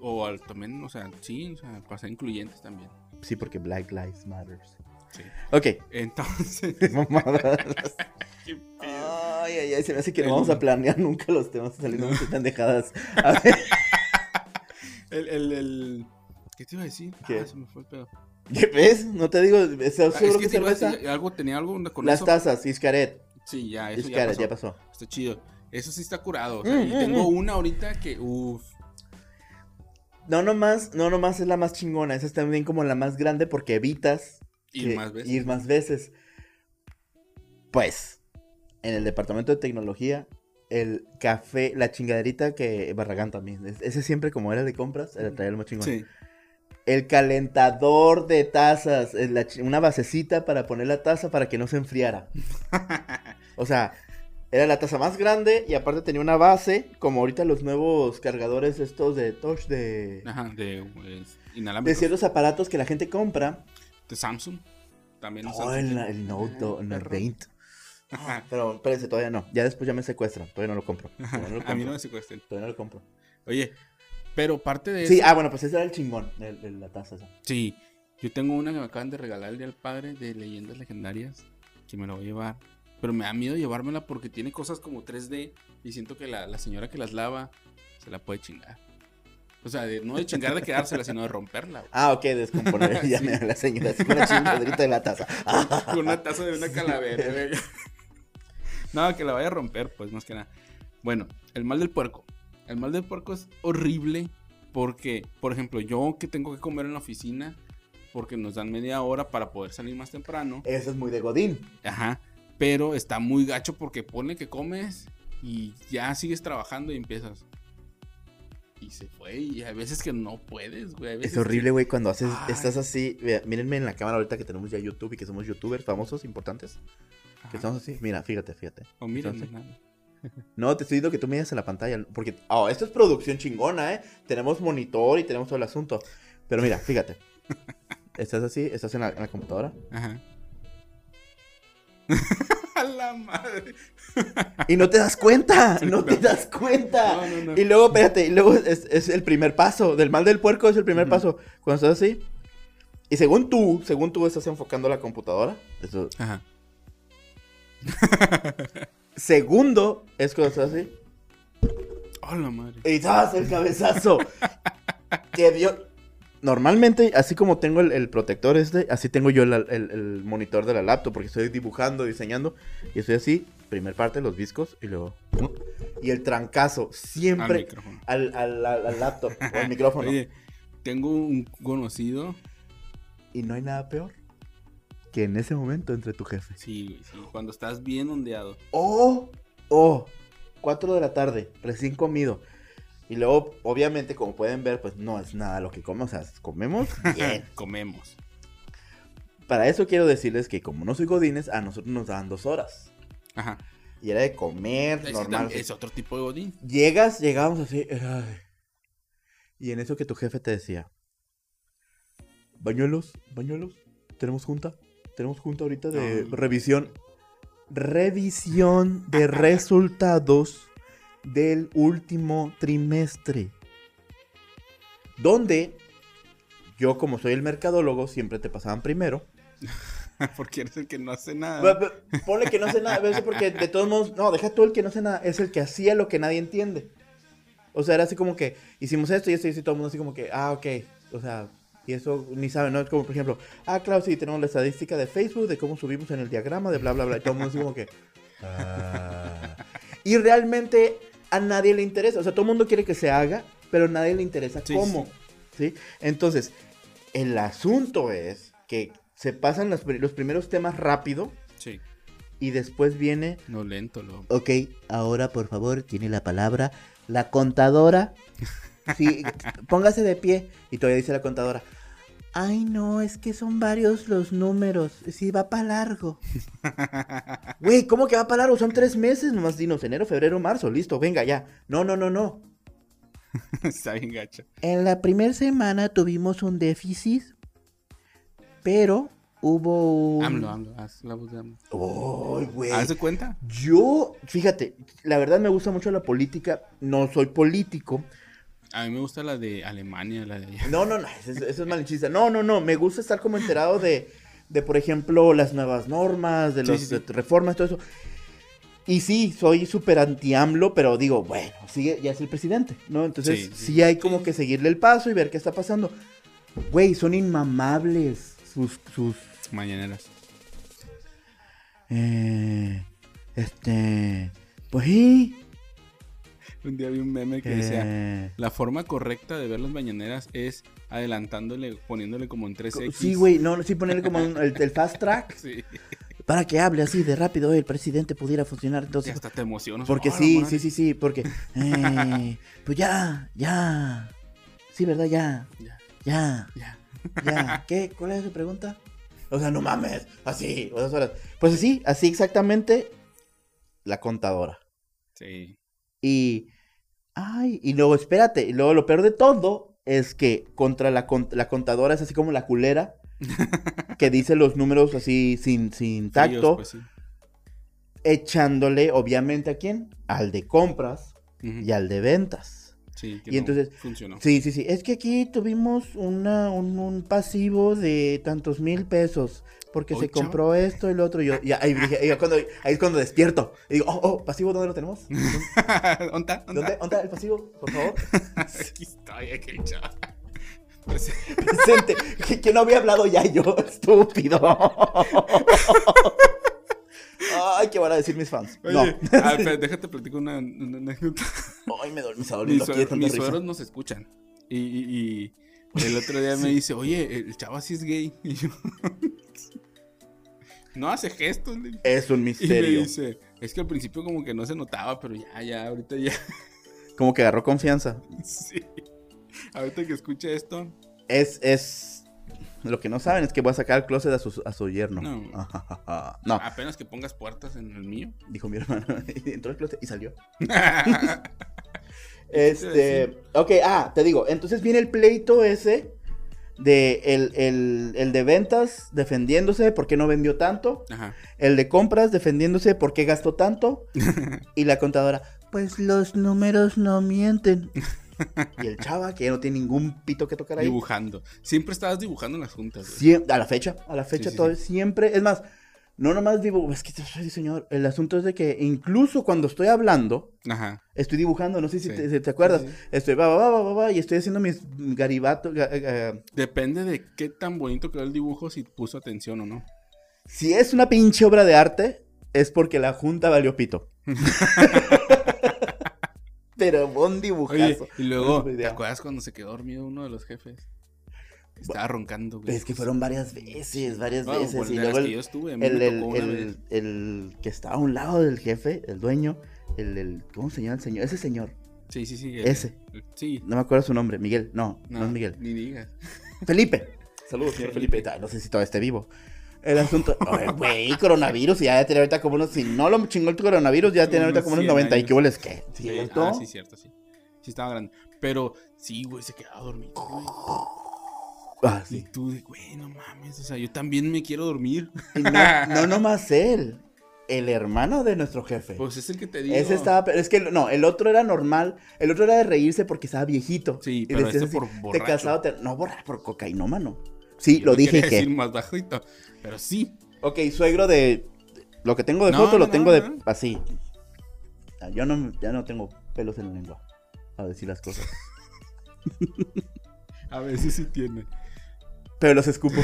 B: O también, o sea, sí, o sea, para ser incluyentes también.
C: Sí, porque Black Lives Matter.
B: Sí.
C: Ok.
B: Entonces.
C: ay, ay, ay, se me hace que no vamos a planear nunca los temas saliendo no. tan dejadas. A ver.
B: el, el, el, ¿Qué te iba a decir?
C: ¿Qué?
B: Ah, se me fue el pedo.
C: ¿Qué ves? No te digo, ¿estás
B: ah, seguro es que, que cerveza? algo, tenía algo con
C: Las tazas, Iscaret.
B: Sí, ya, eso
C: Iscaret,
B: ya,
C: pasó. ya
B: pasó. Está chido. Eso sí está curado. O sea, mm, y mm, tengo mm. una ahorita que, uff.
C: No nomás, no nomás es la más chingona, esa es también como la más grande porque evitas
B: ir más veces.
C: Ir más veces. Pues, en el departamento de tecnología, el café, la chingaderita que Barragán también. Ese siempre como era de compras, era traer el más chingón. Sí el calentador de tazas, una basecita para poner la taza para que no se enfriara. o sea, era la taza más grande y aparte tenía una base, como ahorita los nuevos cargadores estos de touch de...
B: Ajá, de
C: pues, De ciertos aparatos que la gente compra.
B: De Samsung. También.
C: Oh, el, el, Note, el 20. pero espérense, todavía no. Ya después ya me secuestran. Todavía no lo compro.
B: A mí no me secuestran.
C: Todavía no lo compro.
B: Oye, pero parte de
C: Sí, ah, bueno, pues ese era el chingón, de, la taza esa.
B: Sí, yo tengo una que me acaban de regalar el día del padre de leyendas legendarias, que me la voy a llevar. Pero me da miedo llevármela porque tiene cosas como 3D y siento que la, señora que las lava se la puede chingar. O sea, no de chingar de quedársela, sino de romperla.
C: Ah, ok, descomponer. Ya me la señora así con la chingadrita de la taza.
B: con una taza de una calavera. no, que la vaya a romper, pues más que nada. Bueno, el mal del puerco. El mal del puerco es horrible porque, por ejemplo, yo que tengo que comer en la oficina porque nos dan media hora para poder salir más temprano.
C: Eso es muy de Godín.
B: Ajá. Pero está muy gacho porque pone que comes y ya sigues trabajando y empiezas. Y se fue. Y hay veces que no puedes, güey.
C: Es horrible, güey, cuando haces, estás así. mírenme en la cámara ahorita que tenemos ya YouTube y que somos youtubers famosos, importantes. Que estamos así. Mira, fíjate, fíjate.
B: O mírenme,
C: no, te estoy diciendo que tú miras en la pantalla. Porque, oh, esto es producción chingona, ¿eh? Tenemos monitor y tenemos todo el asunto. Pero mira, fíjate. Estás así, estás en la, computadora.
B: Ajá. A la madre.
C: Y no te das cuenta, no, te das cuenta. y luego, espérate, y luego es, el primer paso. Del mal del puerco es el primer paso. Cuando estás así. Y según tú, según tú estás enfocando la computadora. Eso.
B: Ajá.
C: Segundo es cuando estás así.
B: ¡Hola, madre!
C: Y das el cabezazo. que dio. normalmente, así como tengo el, protector este, así tengo yo el, monitor de la laptop, porque estoy dibujando, diseñando, y estoy así, primer parte, los discos, y luego... Y el trancazo, siempre al, al, laptop, o al micrófono. Oye,
B: tengo un conocido...
C: Y no hay nada peor que en ese momento entre tu jefe.
B: Sí, sí, cuando estás bien ondeado.
C: Oh, oh, 4 de la tarde, recién comido. Y luego, obviamente, como pueden ver, pues no es nada lo que comemos. O sea, comemos bien.
B: comemos.
C: Para eso quiero decirles que como no soy godines, a nosotros nos dan dos horas.
B: Ajá.
C: Y era de comer, normal.
B: Es otro tipo de godín.
C: Llegas, llegamos así. Y en eso que tu jefe te decía. Bañuelos, bañuelos. Tenemos junta. Tenemos junta ahorita de revisión. Revisión de resultados del último trimestre. Donde yo, como soy el mercadólogo, siempre te pasaban primero.
B: porque eres el que no hace nada.
C: Ponle que no hace nada, porque de todos modos, no, deja tú el que no hace nada, es el que hacía lo que nadie entiende. O sea, era así como que hicimos esto y esto y esto y todo el mundo así como que, ah, ok. O sea, y eso ni sabe, ¿no? Es como, por ejemplo, ah, claro, sí, tenemos la estadística de Facebook, de cómo subimos en el diagrama, de bla, bla, bla. Y todo el mundo así como que, ah. Y realmente a nadie le interesa. O sea, todo el mundo quiere que se haga, pero a nadie le interesa cómo. Sí. Entonces, el asunto es que se pasan los, primeros temas rápido.
B: Sí.
C: Y después viene.
B: No lento, lo.
C: Ok, ahora por favor, tiene la palabra la contadora. Sí, póngase de pie. Y todavía dice la contadora. Ay, no, es que son varios los números. Sí, va para largo. Güey, ¿cómo que va para largo? Son tres meses nomás. Dinos, enero, febrero, marzo. Listo, venga ya. No, no, no, no.
B: Está bien gacho.
C: En la primera semana tuvimos un déficit, pero hubo un...
B: AMLO, AMLO, haz la voz de AMLO.
C: ¡Ay, güey!
B: ¿Haz de cuenta?
C: Yo, fíjate, la verdad me gusta mucho la política. No soy político,
B: a mí me gusta la de Alemania, la de
C: No, no, no, eso, es malinchista. No, no, no, me gusta estar como enterado de, de por ejemplo, las nuevas normas, de las reformas, todo eso. Y sí, soy súper anti-AMLO, pero digo, bueno, sigue, ya es el presidente, ¿no? Entonces, sí, hay como que seguirle el paso y ver qué está pasando. Güey, son inmamables sus, sus...
B: Mañaneras.
C: Eh, este... Pues sí,
B: un día vi un meme que decía, eh. la forma correcta de ver las mañaneras es adelantándole, poniéndole como en 3X.
C: Sí, güey, no, sí ponerle como el, fast track. Sí. Para que hable así de rápido, el presidente pudiera funcionar. Entonces,
B: hasta te emocionas.
C: Porque sí, sí, sí, sí, porque... Eh, pues ya, ya. Sí, ¿verdad? Ya. Ya. Ya. Ya. ya. ¿Qué? ¿Cuál es su pregunta? O sea, no mames, así, dos horas. Pues así, así exactamente la contadora.
B: Sí.
C: Y Ay, y luego espérate, y luego lo peor de todo es que contra la, la contadora es así como la culera que dice los números así sin, sin tacto. Pues echándole, obviamente, ¿a quién? Al de compras y al de ventas.
B: Sí,
C: y entonces,
B: funcionó.
C: Sí, sí, sí. Es que aquí tuvimos una, un pasivo de tantos mil pesos porque se compró esto y lo otro. Y yo, y ahí, cuando, ahí es cuando despierto. Y digo, oh, oh, pasivo, ¿dónde lo tenemos?
B: ¿Onta?
C: ¿Dónde, ¿Dónde el pasivo, por favor?
B: Aquí estoy, aquí
C: Presente. Que, no había hablado ya yo, estúpido. Ay, ¿qué van a decir mis fans?
B: no. Ah, déjate platico una, anécdota.
C: Ay, me, me está
B: doliendo mis, Mis suegros nos escuchan. Y, y, y, el otro día me dice, oye, el chavo sí es gay. Y yo, no hace gestos.
C: Es un misterio.
B: Y me dice, es que al principio como que no se notaba, pero ya, ya, ahorita ya.
C: Como que agarró confianza.
B: Sí. Ahorita que escuche esto.
C: Es, es. Lo que no saben es que voy a sacar el closet a su, a su yerno.
B: No. no. Apenas que pongas puertas en el mío.
C: Dijo mi hermano. Entró el closet y salió. este. Ok, ah, te digo. Entonces viene el pleito ese de el, de ventas defendiéndose porque no vendió tanto, el de compras defendiéndose porque gastó tanto y la contadora, pues los números no mienten. y el chava que ya no tiene ningún pito que tocar ahí.
B: Dibujando. Siempre estabas dibujando en las juntas.
C: a la fecha, a la fecha todo, siempre. Es más, No nomás dibujo, es que soy diseñador. El asunto es de que incluso cuando estoy hablando,
B: Ajá.
C: estoy dibujando, no sé si, te, te, acuerdas. Estoy va, va, va, va, va, y estoy haciendo mis garibatos. Uh,
B: Depende de qué tan bonito quedó el dibujo, si puso atención o no.
C: Si es una pinche obra de arte, es porque la junta valió pito. Pero buen dibujazo.
B: y luego, ¿te acuerdas cuando se quedó dormido uno de los jefes? Estaba roncando,
C: güey. Es que fueron varias veces, varias veces. Y luego el, que estuve, el, el, el, que estaba a un lado del jefe, el dueño, el, ¿cómo se llama el señor? Ese señor.
B: Sí, sí, sí.
C: Ese.
B: sí.
C: No me acuerdo su nombre. Miguel. No, no, es Miguel.
B: Ni digas.
C: Felipe. Saludos, señor Felipe. No sé si todavía esté vivo. El asunto, güey, coronavirus, ya tiene ahorita como unos, si no lo chingó el coronavirus, ya tiene ahorita como unos 90 y qué hueles, ¿qué?
B: ¿Cierto? Ah, sí, cierto, sí. Sí estaba grande. Pero sí, güey, se quedaba dormido, Ah, sí. Y tú, güey, no mames, o sea, yo también me quiero dormir.
C: No, no nomás él. El hermano de nuestro jefe.
B: Pues es el que te digo.
C: Ese estaba, pero es que no, el otro era normal. El otro era de reírse porque estaba viejito.
B: Sí, pero este por borracho.
C: Te casado, no borrar por cocainómano. Sí, lo dije que.
B: Decir más bajito, pero sí.
C: Ok, suegro de. Lo que tengo de foto lo tengo de. Así. Ah, yo no, ya no tengo pelos en la lengua. A decir las cosas.
B: a veces sí tiene.
C: Pero los escupo.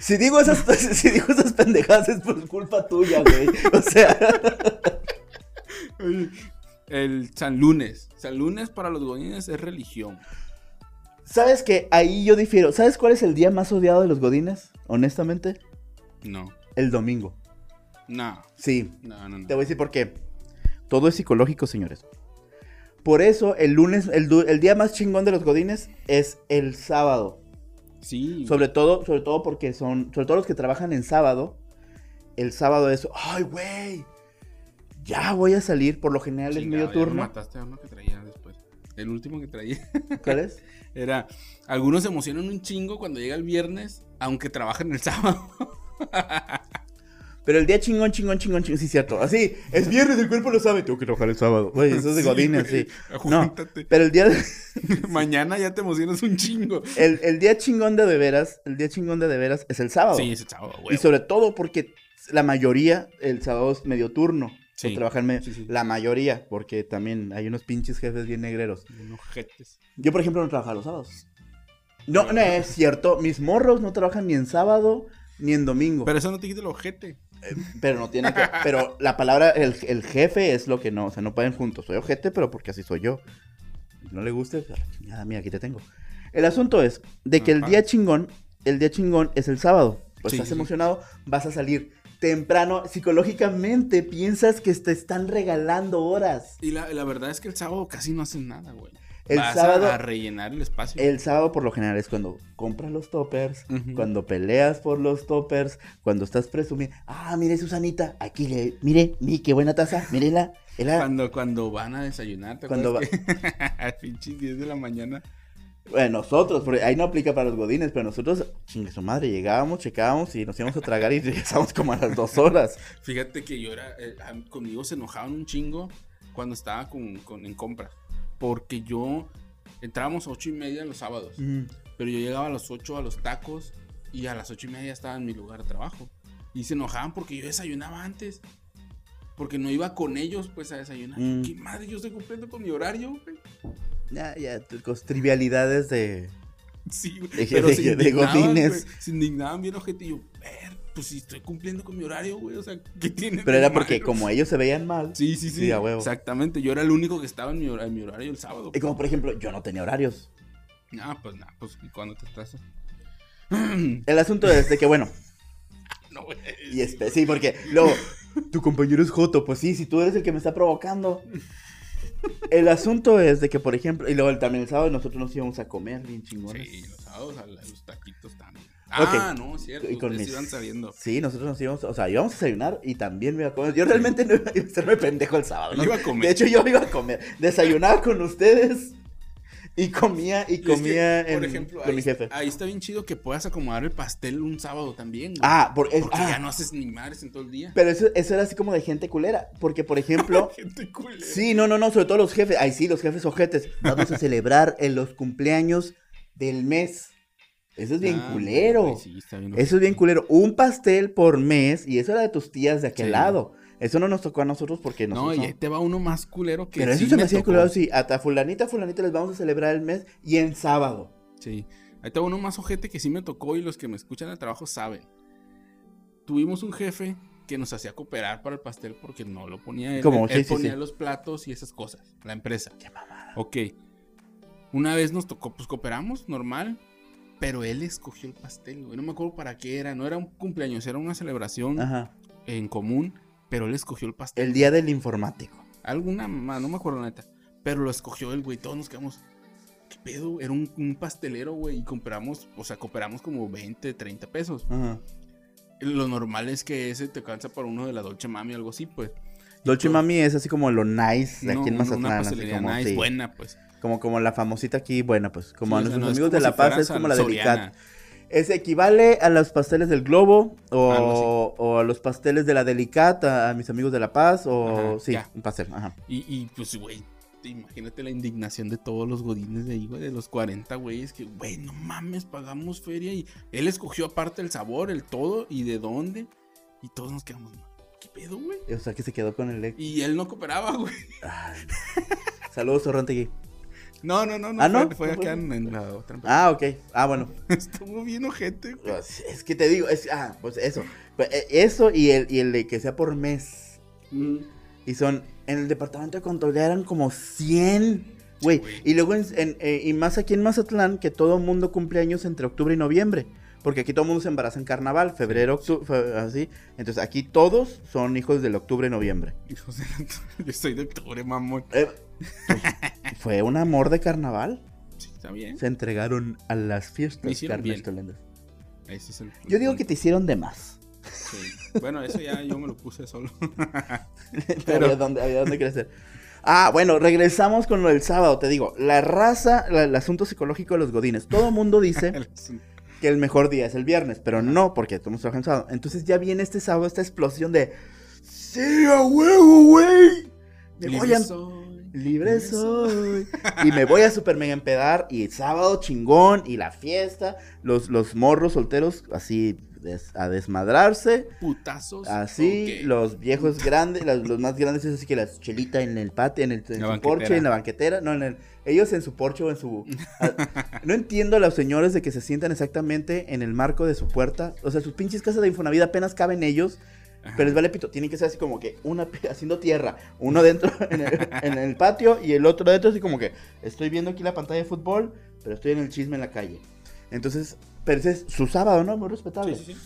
C: si, digo esas, si digo esas pendejadas es por culpa tuya, güey. O sea.
B: el San Lunes. San Lunes para los godines es religión.
C: ¿Sabes que ahí yo difiero? ¿Sabes cuál es el día más odiado de los godines? Honestamente.
B: No.
C: El domingo.
B: No.
C: Sí.
B: No, no, no.
C: Te voy a decir por qué. Todo es psicológico, señores. Por eso el lunes, el, el día más chingón de los godines es el sábado.
B: Sí.
C: Sobre todo, sobre todo porque son, sobre todo los que trabajan en sábado, el sábado es, ay, güey, ya voy a salir, por lo general es medio turno.
B: mataste a uno que traía después. El último que traía.
C: ¿Cuál es?
B: Era, algunos se emocionan un chingo cuando llega el viernes, aunque trabajen el sábado.
C: Pero el día chingón, chingón, chingón, chingón, sí, cierto. Así, es viernes, el cuerpo lo sabe. Tengo que trabajar el sábado. Güey, eso es de Godines, sí. No, pero el día.
B: Mañana ya te emocionas un chingo.
C: El, el, día chingón de de veras, el día chingón de de veras es el sábado.
B: Sí, es el sábado, güey.
C: Y sobre todo porque la mayoría, el sábado es medio turno. Sí. trabajan la mayoría, porque también hay unos pinches jefes bien negreros. Yo, por ejemplo, no trabajo los sábados. No, no es cierto. Mis morros no trabajan ni en sábado ni en domingo.
B: Pero eso no te quita el ojete.
C: Pero no tiene que. Pero la palabra, el, jefe es lo que no. O sea, no pueden juntos. Soy ojete, pero porque así soy yo. no le guste, nada, mira, aquí te tengo. El asunto es de que el día chingón, el día chingón es el sábado. Pues estás emocionado, vas a salir temprano, psicológicamente piensas que te están regalando horas.
B: Y la, verdad es que el sábado casi no hacen nada, güey.
C: El sábado.
B: A, rellenar el espacio.
C: El sábado, por lo general, es cuando compras los toppers, cuando peleas por los toppers, cuando estás presumiendo. Ah, mire, Susanita, aquí le. Mire, mire, qué buena taza, mírela.
B: Cuando, cuando van a desayunar, ¿te
C: cuando va...
B: A pinches 10 de la mañana
C: bueno, nosotros, porque ahí no aplica para los godines, pero nosotros, chingue su madre, llegábamos, checábamos y nos íbamos a tragar y regresamos como a las dos horas.
B: Fíjate que yo era, eh, conmigo se enojaban un chingo cuando estaba con, en compra, porque yo entrábamos a ocho y media los sábados, pero yo llegaba a las ocho a los tacos y a las ocho y media estaba en mi lugar de trabajo. Y se enojaban porque yo desayunaba antes. Porque no iba con ellos, pues, a desayunar. Mm. ¿Qué madre? Yo estoy cumpliendo con mi horario, güey.
C: Ya, ya, con trivialidades de.
B: Sí,
C: De, pero de, de godines.
B: Se indignaban bien. Pues si estoy cumpliendo con mi horario, güey. O sea, ¿qué tiene?
C: Pero era porque como ellos se veían mal.
B: Sí, sí, sí. Exactamente. Yo era el único que estaba en mi, en mi horario el sábado.
C: Y como por ejemplo, yo no tenía horarios.
B: Ah, pues nada, pues ¿cuándo te estás?
C: El asunto es de que, bueno.
B: no, güey.
C: Y este, sí, porque luego, tu compañero es Joto. Pues sí, si tú eres el que me está provocando. El asunto es de que, por ejemplo, y luego también el sábado nosotros nos íbamos a comer bien chingones.
B: Sí, los sábados a los taquitos también. Ah, no, cierto. Y con mis... iban saliendo.
C: Sí, nosotros nos íbamos, o sea, íbamos a desayunar y también me iba a comer. Yo realmente no iba a hacerme pendejo el sábado. ¿no?
B: Iba a comer.
C: De hecho, yo iba a comer. Desayunaba con ustedes y comía y comía en, por ejemplo, con
B: ahí,
C: mi jefe.
B: Ahí está bien chido que puedas acomodar el pastel un sábado también.
C: Ah,
B: porque
C: ah.
B: ya no haces ni madres en todo el día.
C: Pero eso, eso era así como de gente culera. Porque, por ejemplo.
B: gente culera.
C: Sí, no, no, no. Sobre todo los jefes. Ay, sí, los jefes ojetes. Vamos a celebrar en los cumpleaños del mes. Eso es bien ah, culero. eso es bien culero. Un pastel por mes y eso era de tus tías de aquel lado. Eso no nos tocó a nosotros porque
B: nosotros. No, y ahí te va uno más culero que.
C: Pero eso se me hacía culero sí. A fulanita, fulanita les vamos a celebrar el mes y en sábado.
B: Sí. Ahí te va uno más ojete que sí me tocó y los que me escuchan el trabajo saben. Tuvimos un jefe que nos hacía cooperar para el pastel porque no lo ponía él. Como, él, ponía los platos y esas cosas. La empresa.
C: Qué mamada.
B: Ok. Una vez nos tocó, pues cooperamos, normal. Pero él escogió el pastel, güey. No me acuerdo para qué era. No era un cumpleaños, era una celebración en común. Pero él escogió el pastel.
C: El día del informático.
B: Alguna mamá, no me acuerdo neta. Pero lo escogió él, güey. Todos nos quedamos. ¿Qué pedo? Era un, pastelero, güey. Y compramos, o sea, cooperamos como 20, 30 pesos. Ajá. Lo normal es que ese te cansa para uno de la Dolce Mami o algo así, pues.
C: Dolce Mami es así como lo nice de aquí en Mazatlán. Una
B: pastelería nice, buena, pues.
C: Como, como la famosita aquí, buena, pues. Como a nuestros amigos de La Paz es como la delicada. Es equivale a los pasteles del Globo o, o a los pasteles de la Delicata, a mis amigos de La Paz o sí, un pastel. Ajá.
B: Y, y pues, güey, imagínate la indignación de todos los godines de ahí, güey, de los 40 güeyes que, güey, no mames, pagamos feria y él escogió aparte el sabor, el todo y de dónde. Y todos nos quedamos, ¿qué pedo, güey?
C: O sea, que se quedó con el
B: Y él no cooperaba, güey.
C: Saludos, Sorrantegui.
B: No, no, no, no. ¿Ah, no? Fue, acá en, la otra.
C: Ah, ok. Ah, bueno.
B: Estuvo bien ojete,
C: güey. Pues, es que te digo, es, ah, pues eso. Pues, eh, eso y el, y el de que sea por mes. Mm. Y son, en el departamento de control eran como 100. Güey, y luego en, eh, y más aquí en Mazatlán, que todo mundo cumple años entre octubre y noviembre. Porque aquí todo el mundo se embaraza en carnaval, febrero, octubre, así. Entonces aquí todos son hijos del octubre noviembre.
B: Hijos del Yo soy de octubre, mamón.
C: Eh, pues, fue un amor de carnaval.
B: Sí, está bien.
C: Se entregaron a las fiestas.
B: Hicieron bien.
C: Yo digo que te hicieron de más.
B: Bueno, eso ya yo me lo puse solo.
C: Pero había dónde, había dónde crecer. Ah, bueno, regresamos con lo del sábado. Te digo, la raza, el asunto psicológico de los godines. Todo el mundo dice que el mejor día es el viernes, pero no, porque estamos trabajando Entonces ya viene este sábado, esta explosión de. ¡Sí, a huevo, güey! Me voy a. Libre soy. y me voy a super mega empedar. Y sábado chingón. Y la fiesta. Los, los morros solteros así a desmadrarse.
B: Putazos.
C: Así, los viejos grandes, los, más grandes es así que la chelita en el patio, en, el, su porche, en la banquetera, no, en el, ellos en su porche o en su... no entiendo a los señores de que se sientan exactamente en el marco de su puerta, o sea, sus pinches casas de Infonavit apenas caben ellos. Pero les vale pito, tienen que ser así como que una haciendo tierra, uno dentro en el, en el patio y el otro dentro así como que estoy viendo aquí la pantalla de fútbol, pero estoy en el chisme en la calle. Entonces, pero ese es su sábado, ¿no? Muy respetable. Sí, sí, sí.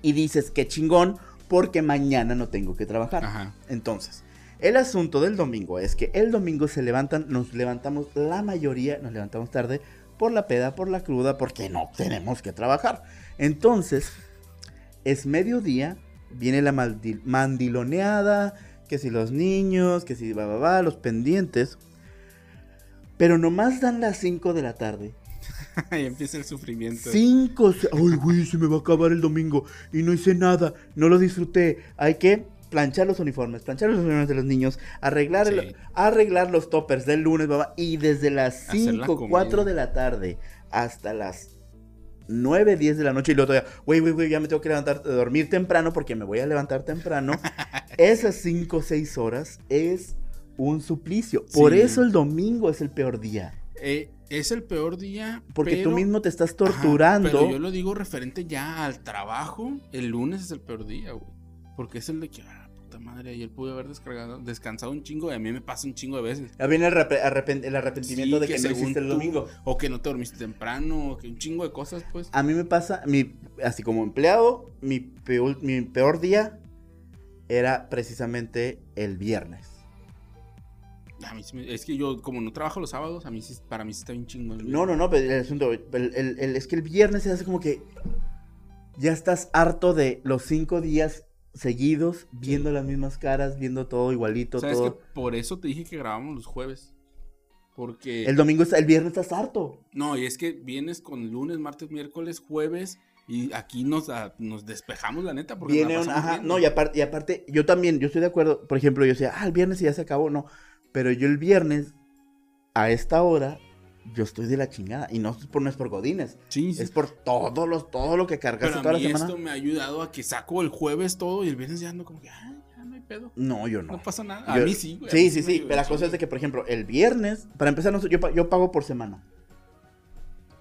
C: Y dices, qué chingón, porque mañana no tengo que trabajar. Ajá. Entonces, el asunto del domingo es que el domingo se levantan, nos levantamos, la mayoría nos levantamos tarde por la peda, por la cruda, porque no tenemos que trabajar. Entonces, es mediodía, viene la mandiloneada, que si los niños, que si va, va, va, los pendientes. Pero nomás dan las 5 de la tarde
B: y empieza el sufrimiento.
C: Cinco. Ay, güey, se me va a acabar el domingo y no hice nada, no lo disfruté. Hay que planchar los uniformes, planchar los uniformes de los niños, arreglar, arreglar los toppers del lunes, babá, y desde las 5, 4 de la tarde hasta las 9, 10 de la noche y luego todavía, güey, güey, güey, ya me tengo que levantar, dormir temprano porque me voy a levantar temprano. Esas 5 o 6 horas es un suplicio. Por eso el domingo es el peor día.
B: Eh, es el peor día.
C: Porque tú mismo te estás torturando.
B: pero yo lo digo referente ya al trabajo. El lunes es el peor día, güey. Porque es el de que, ah, puta madre, ayer pude haber descargado, descansado un chingo y a mí me pasa un chingo de veces.
C: Ya viene el, arrepentimiento de que, no hiciste el domingo.
B: O que no te dormiste temprano, o que un chingo de cosas, pues.
C: A mí me pasa, mi, así como empleado, mi peor, mi peor día era precisamente el viernes
B: es que yo, como no trabajo los sábados, a mí para mí sí está bien chingón.
C: No, no, no, pero el asunto, es que el viernes se hace como que ya estás harto de los cinco días seguidos, viendo las mismas caras, viendo todo igualito, ¿Sabes todo.
B: Que por eso te dije que grabamos los jueves. Porque.
C: El domingo, el viernes estás harto.
B: No, y es que vienes con lunes, martes, miércoles, jueves. Y aquí nos, nos despejamos, la neta. Porque
C: Viene ajá, no, y aparte, y aparte, yo también, yo estoy de acuerdo. Por ejemplo, yo decía, ah, el viernes ya se acabó. No, pero yo el viernes, a esta hora, yo estoy de la chingada. Y no es por, no es por Godines.
B: Sí,
C: Es por todo, los, todo lo que cargaste
B: Pero
C: toda
B: a mí
C: la semana.
B: esto me ha ayudado a que saco el jueves todo y el viernes ya ando como que, ah, ya no hay pedo.
C: No, yo no.
B: No, pasa nada. A
C: Yo-
B: mí sí, güey. a
C: Sí, sí, sí. Pero la cosa es de que, por ejemplo, el viernes, para empezar, yo, pa- yo pago por semana.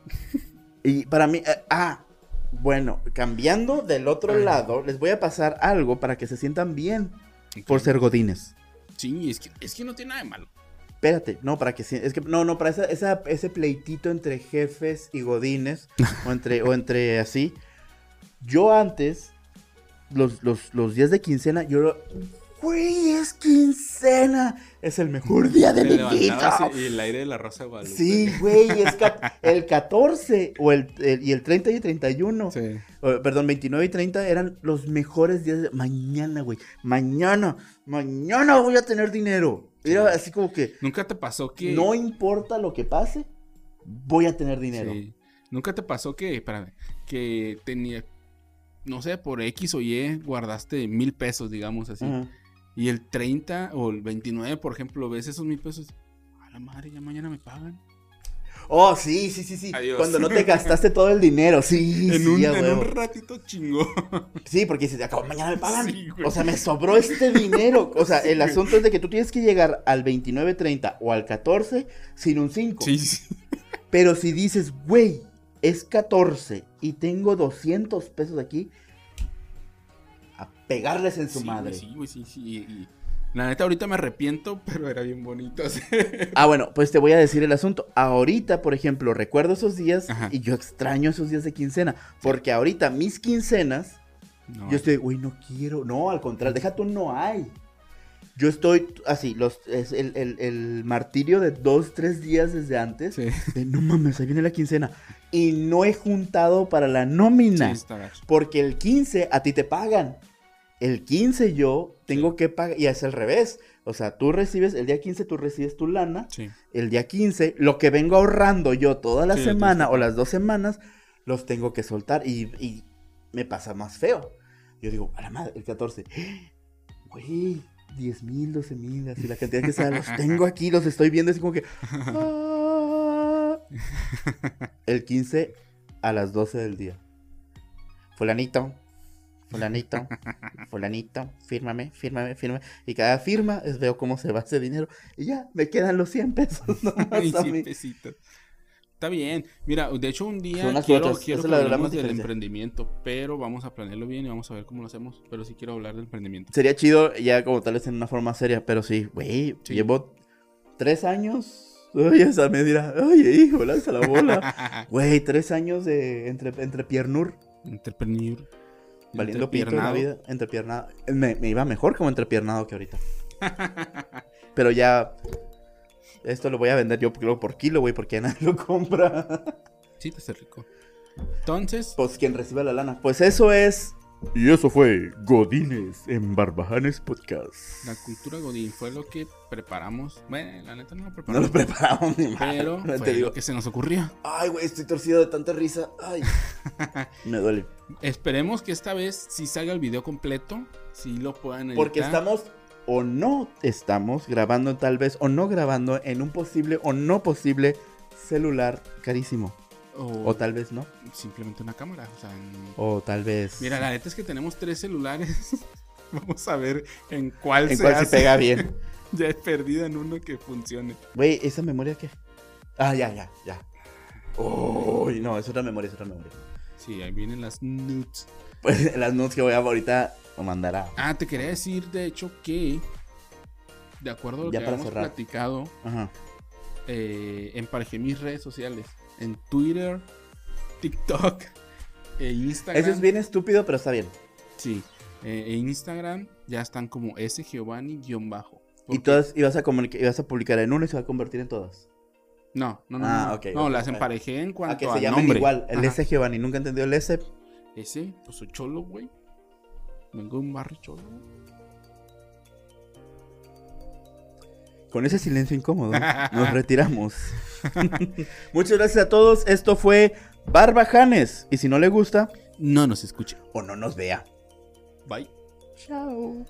C: y para mí, eh, ah, bueno, cambiando del otro lado, les voy a pasar algo para que se sientan bien por ser godines.
B: Sí, es que, es que no tiene nada de malo.
C: Espérate, no, para que es que no, no, para esa, esa- ese pleitito entre jefes y godines o entre o entre así. Yo antes los, los, los días de quincena yo güey, es quincena, es el mejor día de mi vida.
B: y el aire de la Rosa de Guadalupe.
C: Sí, güey, es el 14 o el, el- y el 30 y 31.
B: Sí.
C: o, perdón, 29 y 30 eran los mejores días de mañana, güey. Mañana, mañana voy a tener dinero. Era
B: Sí.
C: así como que
B: ¿Nunca te pasó que...
C: no importa lo que pase, voy a tener dinero.
B: Sí. ¿Nunca te pasó que, espérame, que tenía, no sé, por X o Y guardaste mil pesos, digamos así? Y el 30 o el 29, por ejemplo, ves esos mil pesos. A la madre, ya mañana me pagan.
C: Oh, sí, sí, sí, sí.
B: Adiós.
C: Cuando no te gastaste todo el dinero, sí.
B: en,
C: sí,
B: un,
C: a
B: en un ratito chingo.
C: Sí, porque dices, acabo, mañana me pagan.
B: Sí, güey.
C: o sea, me sobró este dinero. O sea, el asunto es de que tú tienes que llegar al 29, 30 o al 14 sin un 5.
B: sí, sí.
C: Pero si dices, güey, es 14 y tengo 200 pesos aquí, pegarles en su
B: Sí,
C: madre.
B: Sí, güey, sí, sí. y- la neta, ahorita me arrepiento, pero era bien bonito.
C: Ah, bueno, pues te voy a decir el asunto. Ahorita, por ejemplo, recuerdo esos días
B: Ajá.
C: y yo extraño esos días de quincena. Porque ahorita mis quincenas,
B: No,
C: yo estoy, güey, no quiero. No, al contrario, deja tú, no hay. Yo estoy así, los, es el, el- el martirio de dos, tres días desde antes.
B: Sí,
C: De, no mames, ahí viene la quincena. Y no he juntado para la nómina.
B: sí.
C: Porque el 15 a ti te pagan. El 15 yo tengo que pagar. Y es al revés. O sea, tú recibes, el día 15 tú recibes tu lana.
B: Sí.
C: El día 15, lo que vengo ahorrando yo toda la
B: Sí,
C: semana o las dos semanas, los tengo que soltar. Y, y me pasa más feo. Yo digo, a la madre, el 14. Güey, 10 mil, 12 mil, así la cantidad que sea, los tengo aquí, los estoy viendo así como que. ah. El 15 a las 12 del día. Fulanito, fulanito, fulanito, fírmame, fírmame, fírmame. Y cada firma es veo cómo se va ese dinero. Y ya, me quedan los 100 pesos nomás
B: Ay,
C: a
B: sí,
C: mí.
B: pesitos. Está bien. Mira, de hecho un día
C: Son
B: quiero, quiero
C: la- más
B: del
C: diferencia.
B: emprendimiento, pero vamos a planearlo bien y vamos a ver cómo lo hacemos. Pero sí quiero hablar del emprendimiento.
C: Sería chido ya como tal vez en una forma seria, pero sí, güey,
B: Sí.
C: llevo tres años. Oye, esa me dirá, oye, hijo, lanza la bola. Güey, tres años de entre, entre piernur,
B: Entrepreneur.
C: Valiendo pito la vida, entrepiernado. Me, me iba mejor como entrepiernado que ahorita. Pero ya, esto lo voy a vender yo por, por kilo, güey, porque nadie lo compra.
B: Sí, te hace rico. Entonces,
C: Pues quien recibe la lana. Pues eso es. Y eso fue Godines en Barbajanes Podcast.
B: la cultura Godín fue lo que preparamos. Bueno, la neta no lo
C: No
B: preparamos.
C: lo preparamos ni madre,
B: pero fue
C: digo.
B: lo que se nos ocurrió.
C: Ay, güey, estoy torcido de tanta risa. Ay. Me duele.
B: Esperemos que esta vez sí salga el video completo. Si lo puedan editar.
C: Porque estamos o no estamos grabando tal vez o no grabando en un posible o no posible celular carísimo.
B: O,
C: O tal vez no.
B: simplemente una cámara. O sea, en-
C: O tal vez.
B: Mira, la neta es que tenemos tres celulares. Vamos a ver en cuál
C: en
B: se
C: cuál se
B: hace.
C: pega bien.
B: Ya he perdido en uno que funcione.
C: Güey, ¿esa memoria qué? Ah, ya, ya, ya. Uy, no, es otra memoria, es otra memoria.
B: Sí, ahí vienen las nudes.
C: Pues las notes que voy a ahorita mandar a.
B: Ah, te quería decir, de hecho, que de acuerdo a lo
C: Ya
B: que hemos
C: cerrar.
B: platicado,
C: Ajá.
B: eh, emparejé mis redes sociales. En Twitter, TikTok e Instagram.
C: Eso es bien estúpido, pero está bien.
B: Sí. eh, e Instagram ya están como S Giovanni-bajo.
C: Y todas ibas a, ibas a publicar en una y se va a convertir en todas.
B: No, no, no.
C: Ah,
B: no,
C: ok,
B: no, las emparejé en
C: A
B: cuanto
C: que
B: a
C: se llamen
B: nombre.
C: igual. El
B: Ajá.
C: S Giovanni. Nunca entendió el S.
B: Ese, pues soy cholo, güey. Vengo de un barrio cholo.
C: Con ese silencio incómodo, nos retiramos. Muchas gracias a todos. Esto fue Barbajanes. Y si no le gusta,
B: No nos escuche.
C: o no nos vea.
B: Bye.
C: Chao.